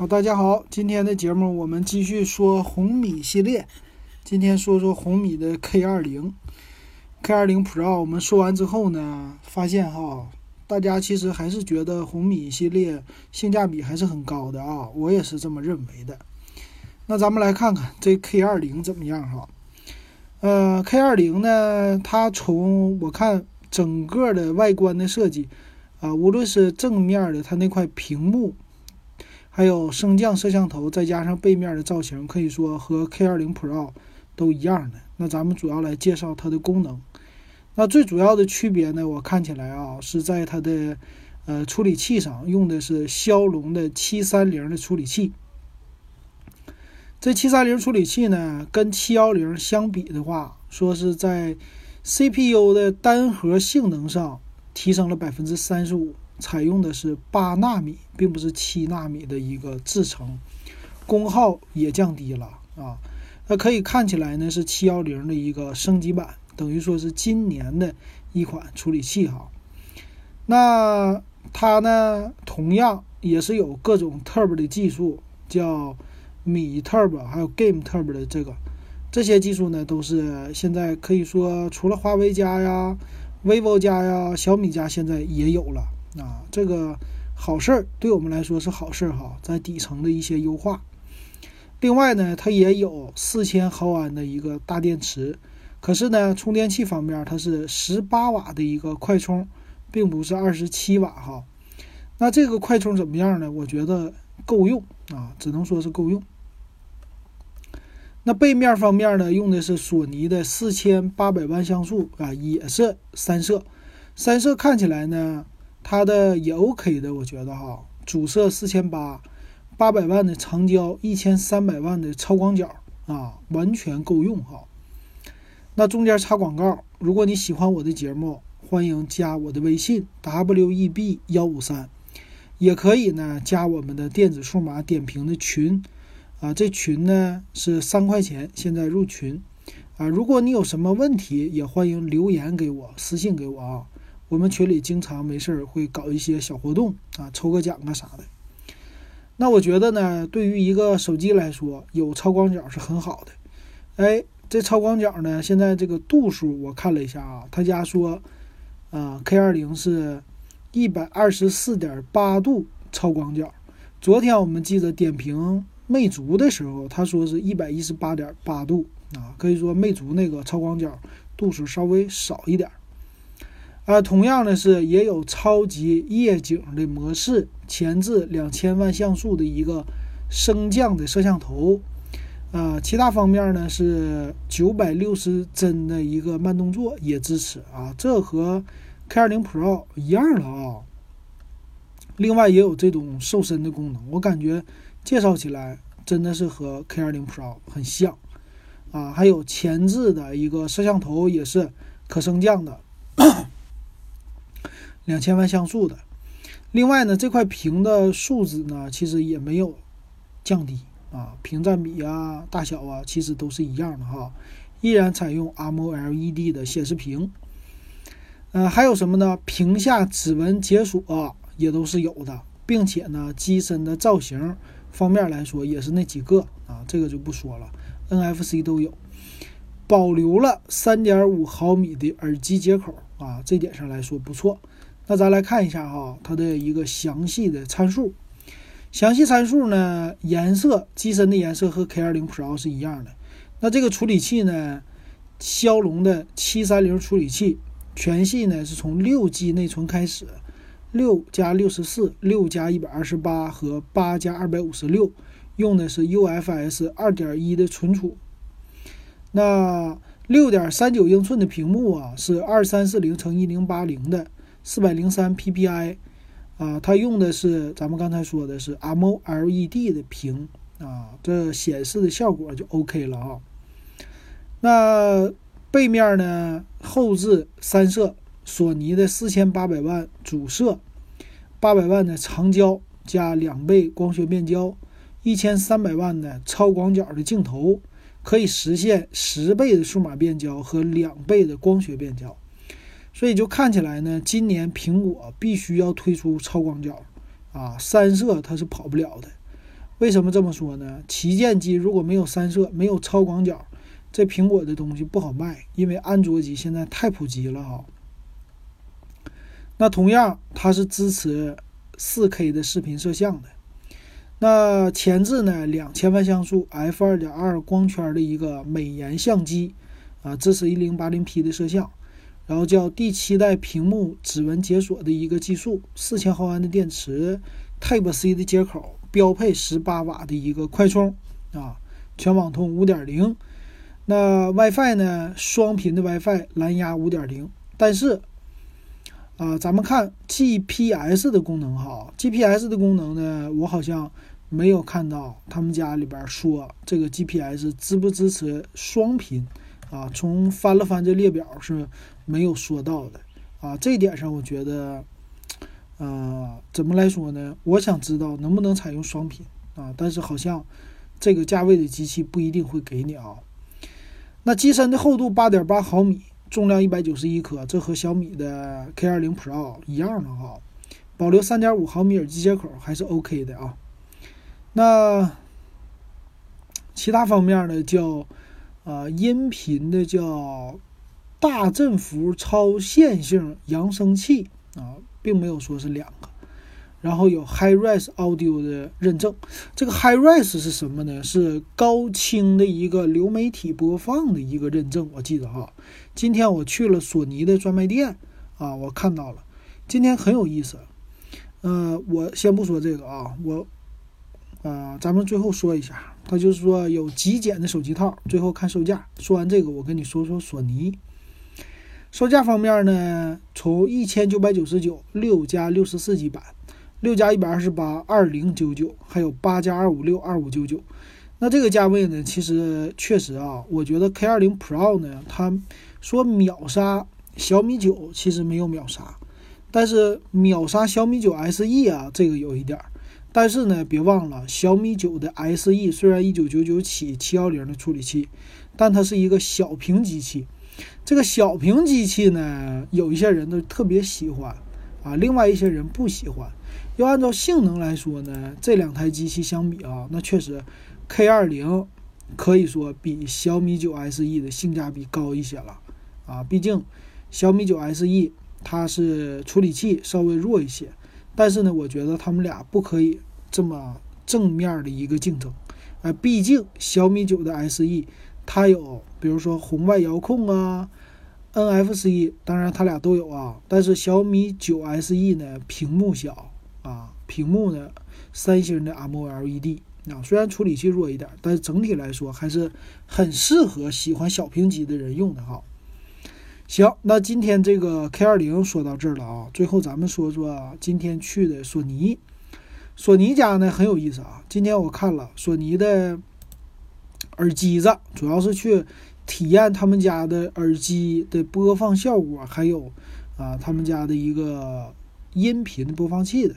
好，大家好，今天的节目我们继续说红米系列。今天说说红米的 K 二零，K 二零 Pro。我们说完之后呢，发现哈，大家其实还是觉得红米系列性价比还是很高的啊，我也是这么认为的。那咱们来看看这 K 二零怎么样哈？呃，K 二零呢，它从我看整个的外观的设计啊，无论是正面的它那块屏幕。还有升降摄像头，再加上背面的造型，可以说和 K20 Pro 都一样的。那咱们主要来介绍它的功能。那最主要的区别呢，我看起来啊，是在它的呃处理器上用的是骁龙的七三零的处理器。这七三零处理器呢，跟七幺零相比的话，说是在 CPU 的单核性能上提升了百分之三十五。采用的是八纳米，并不是七纳米的一个制程，功耗也降低了啊。那可以看起来呢是七幺零的一个升级版，等于说是今年的一款处理器哈。那它呢同样也是有各种 Turbo 的技术，叫米 Turbo，还有 Game Turbo 的这个这些技术呢都是现在可以说除了华为家呀、vivo 家呀、小米家现在也有了。啊，这个好事儿对我们来说是好事儿哈，在底层的一些优化。另外呢，它也有四千毫安的一个大电池，可是呢，充电器方面它是十八瓦的一个快充，并不是二十七瓦哈。那这个快充怎么样呢？我觉得够用啊，只能说是够用。那背面方面呢，用的是索尼的四千八百万像素啊，也是三摄，三摄看起来呢。它的也 OK 的，我觉得哈，主摄四千八，八百万的长焦，一千三百万的超广角啊，完全够用哈。那中间插广告，如果你喜欢我的节目，欢迎加我的微信 web 幺五三，也可以呢加我们的电子数码点评的群啊，这群呢是三块钱，现在入群啊。如果你有什么问题，也欢迎留言给我，私信给我啊。我们群里经常没事儿会搞一些小活动啊，抽个奖啊啥的。那我觉得呢，对于一个手机来说，有超广角是很好的。哎，这超广角呢，现在这个度数我看了一下啊，他家说，啊，K 二零是一百二十四点八度超广角。昨天我们记得点评魅族的时候，他说是一百一十八点八度啊，可以说魅族那个超广角度数稍微少一点。啊，同样的是也有超级夜景的模式，前置两千万像素的一个升降的摄像头，啊，其他方面呢是九百六十帧的一个慢动作也支持啊，这和 K20 Pro 一样了啊。另外也有这种瘦身的功能，我感觉介绍起来真的是和 K20 Pro 很像啊，还有前置的一个摄像头也是可升降的。两千万像素的，另外呢，这块屏的素质呢，其实也没有降低啊，屏占比啊、大小啊，其实都是一样的哈，依然采用 AMOLED 的显示屏。呃，还有什么呢？屏下指纹解锁啊也都是有的，并且呢，机身的造型方面来说也是那几个啊，这个就不说了，NFC 都有，保留了三点五毫米的耳机接口啊，这点上来说不错。那咱来看一下哈，它的一个详细的参数。详细参数呢，颜色机身的颜色和 K20 Pro 是一样的。那这个处理器呢，骁龙的七三零处理器，全系呢是从六 G 内存开始，六加六十四、六加一百二十八和八加二百五十六，用的是 UFS 二点一的存储。那六点三九英寸的屏幕啊，是二三四零乘一零八零的。四百零三 PPI，啊，它用的是咱们刚才说的是 M O L E D 的屏啊，这显示的效果就 OK 了啊。那背面呢，后置三摄，索尼的四千八百万主摄，八百万的长焦加两倍光学变焦，一千三百万的超广角的镜头，可以实现十倍的数码变焦和两倍的光学变焦。所以就看起来呢，今年苹果必须要推出超广角，啊，三摄它是跑不了的。为什么这么说呢？旗舰机如果没有三摄，没有超广角，这苹果的东西不好卖，因为安卓机现在太普及了哈。那同样，它是支持 4K 的视频摄像的。那前置呢，两千万像素 f 二点二光圈的一个美颜相机，啊，支持一零八零 P 的摄像，然后叫第七代屏幕指纹解锁的一个技术，四千毫安的电池，Type C 的接口，标配十八瓦的一个快充，啊，全网通五点零。那 WiFi 呢，双频的 WiFi，蓝牙五点零，但是。啊，咱们看 GPS 的功能哈，GPS 的功能呢，我好像没有看到他们家里边说这个 GPS 支不支持双频啊。从翻了翻这列表是没有说到的啊。这一点上，我觉得，呃，怎么来说呢？我想知道能不能采用双频啊，但是好像这个价位的机器不一定会给你啊。那机身的厚度八点八毫米。重量一百九十一克，这和小米的 K 二零 Pro 一样的哈，保留三点五毫米耳机接口还是 OK 的啊。那其他方面呢，叫啊音频的叫大振幅超线性扬声器啊，并没有说是两个。然后有 HiRes Audio 的认证，这个 HiRes 是什么呢？是高清的一个流媒体播放的一个认证。我记得哈，今天我去了索尼的专卖店啊，我看到了，今天很有意思。呃，我先不说这个啊，我啊，咱们最后说一下，他就是说有极简的手机套。最后看售价，说完这个，我跟你说说索尼。售价方面呢，从一千九百九十九六加六十四 G 版。六加一百二十八二零九九，还有八加二五六二五九九，那这个价位呢？其实确实啊，我觉得 K 二零 Pro 呢，它说秒杀小米九，其实没有秒杀，但是秒杀小米九 SE 啊，这个有一点。但是呢，别忘了小米九的 SE 虽然一九九九起七幺零的处理器，但它是一个小屏机器。这个小屏机器呢，有一些人都特别喜欢啊，另外一些人不喜欢。要按照性能来说呢，这两台机器相比啊，那确实，K 二零可以说比小米九 SE 的性价比高一些了啊。毕竟小米九 SE 它是处理器稍微弱一些，但是呢，我觉得他们俩不可以这么正面的一个竞争。啊，毕竟小米九的 SE 它有，比如说红外遥控啊，NFC，当然它俩都有啊。但是小米九 SE 呢，屏幕小。啊，屏幕呢，三星的 AMOLED 啊，虽然处理器弱一点，但是整体来说还是很适合喜欢小屏机的人用的哈。行，那今天这个 K 二零说到这儿了啊，最后咱们说说今天去的索尼，索尼家呢很有意思啊。今天我看了索尼的耳机子，主要是去体验他们家的耳机的播放效果，还有啊他们家的一个音频播放器的。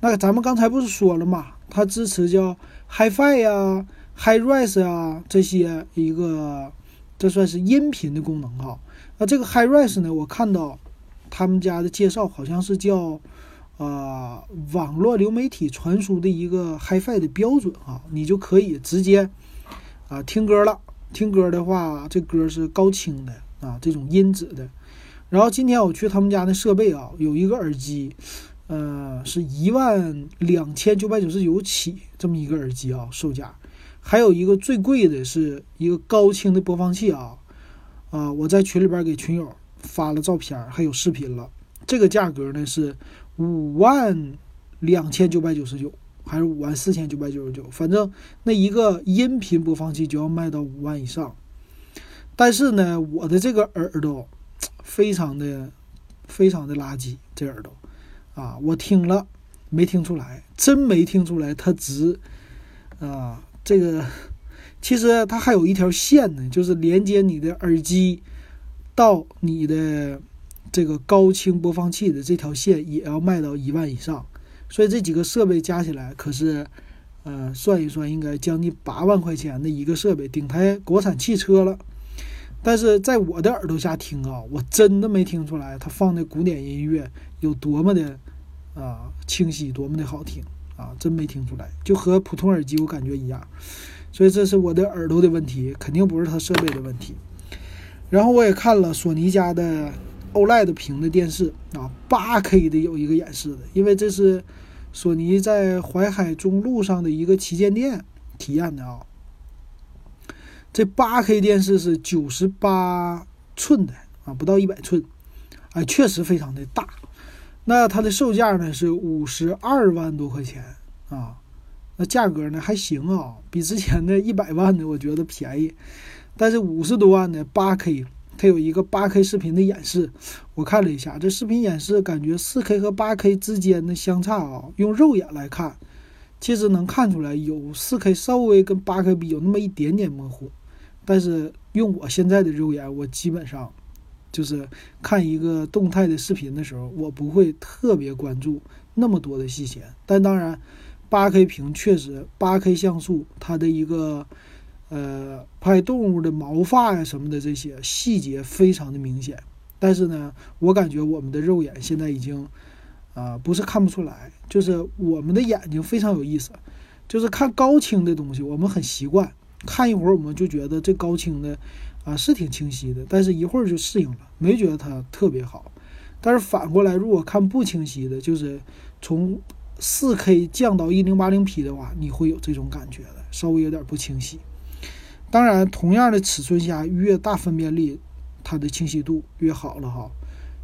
那咱们刚才不是说了嘛，它支持叫 HiFi 呀、HiRes 呀这些一个，这算是音频的功能哈。那这个 HiRes 呢，我看到他们家的介绍好像是叫呃网络流媒体传输的一个 HiFi 的标准啊，你就可以直接啊听歌了。听歌的话，这歌是高清的啊，这种音质的。然后今天我去他们家的设备啊，有一个耳机。呃，是一万两千九百九十九起这么一个耳机啊，售价。还有一个最贵的是一个高清的播放器啊，啊，我在群里边给群友发了照片，还有视频了。这个价格呢是五万两千九百九十九，还是五万四千九百九十九？反正那一个音频播放器就要卖到五万以上。但是呢，我的这个耳朵非常的非常的垃圾，这耳朵。啊，我听了没听出来，真没听出来它值啊！这个其实它还有一条线呢，就是连接你的耳机到你的这个高清播放器的这条线也要卖到一万以上，所以这几个设备加起来可是，呃，算一算应该将近八万块钱的一个设备，顶台国产汽车了。但是在我的耳朵下听啊，我真的没听出来它放的古典音乐有多么的啊清晰，多么的好听啊，真没听出来，就和普通耳机我感觉一样。所以这是我的耳朵的问题，肯定不是它设备的问题。然后我也看了索尼家的 OLED 屏的电视啊，八 K 的有一个演示的，因为这是索尼在淮海中路上的一个旗舰店体验的啊。这八 K 电视是九十八寸的啊，不到一百寸，哎，确实非常的大。那它的售价呢是五十二万多块钱啊，那价格呢还行啊，比之前的一百万的我觉得便宜。但是五十多万的八 K，它有一个八 K 视频的演示，我看了一下，这视频演示感觉四 K 和八 K 之间的相差啊，用肉眼来看，其实能看出来有四 K 稍微跟八 K 比有那么一点点模糊。但是用我现在的肉眼，我基本上就是看一个动态的视频的时候，我不会特别关注那么多的细节。但当然，八 K 屏确实，八 K 像素它的一个呃拍动物的毛发呀什么的这些细节非常的明显。但是呢，我感觉我们的肉眼现在已经啊不是看不出来，就是我们的眼睛非常有意思，就是看高清的东西，我们很习惯。看一会儿，我们就觉得这高清的，啊是挺清晰的，但是一会儿就适应了，没觉得它特别好。但是反过来，如果看不清晰的，就是从四 K 降到一零八零 P 的话，你会有这种感觉的，稍微有点不清晰。当然，同样的尺寸下，越大分辨率，它的清晰度越好了哈。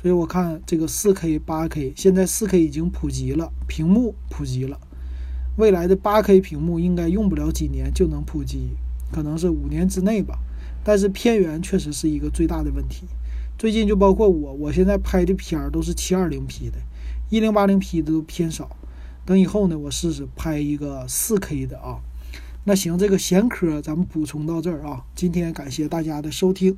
所以我看这个四 K、八 K，现在四 K 已经普及了，屏幕普及了，未来的八 K 屏幕应该用不了几年就能普及。可能是五年之内吧，但是偏远确实是一个最大的问题。最近就包括我，我现在拍的片儿都是七二零 P 的，一零八零 P 的都偏少。等以后呢，我试试拍一个 4K 的啊。那行，这个闲科咱们补充到这儿啊。今天感谢大家的收听。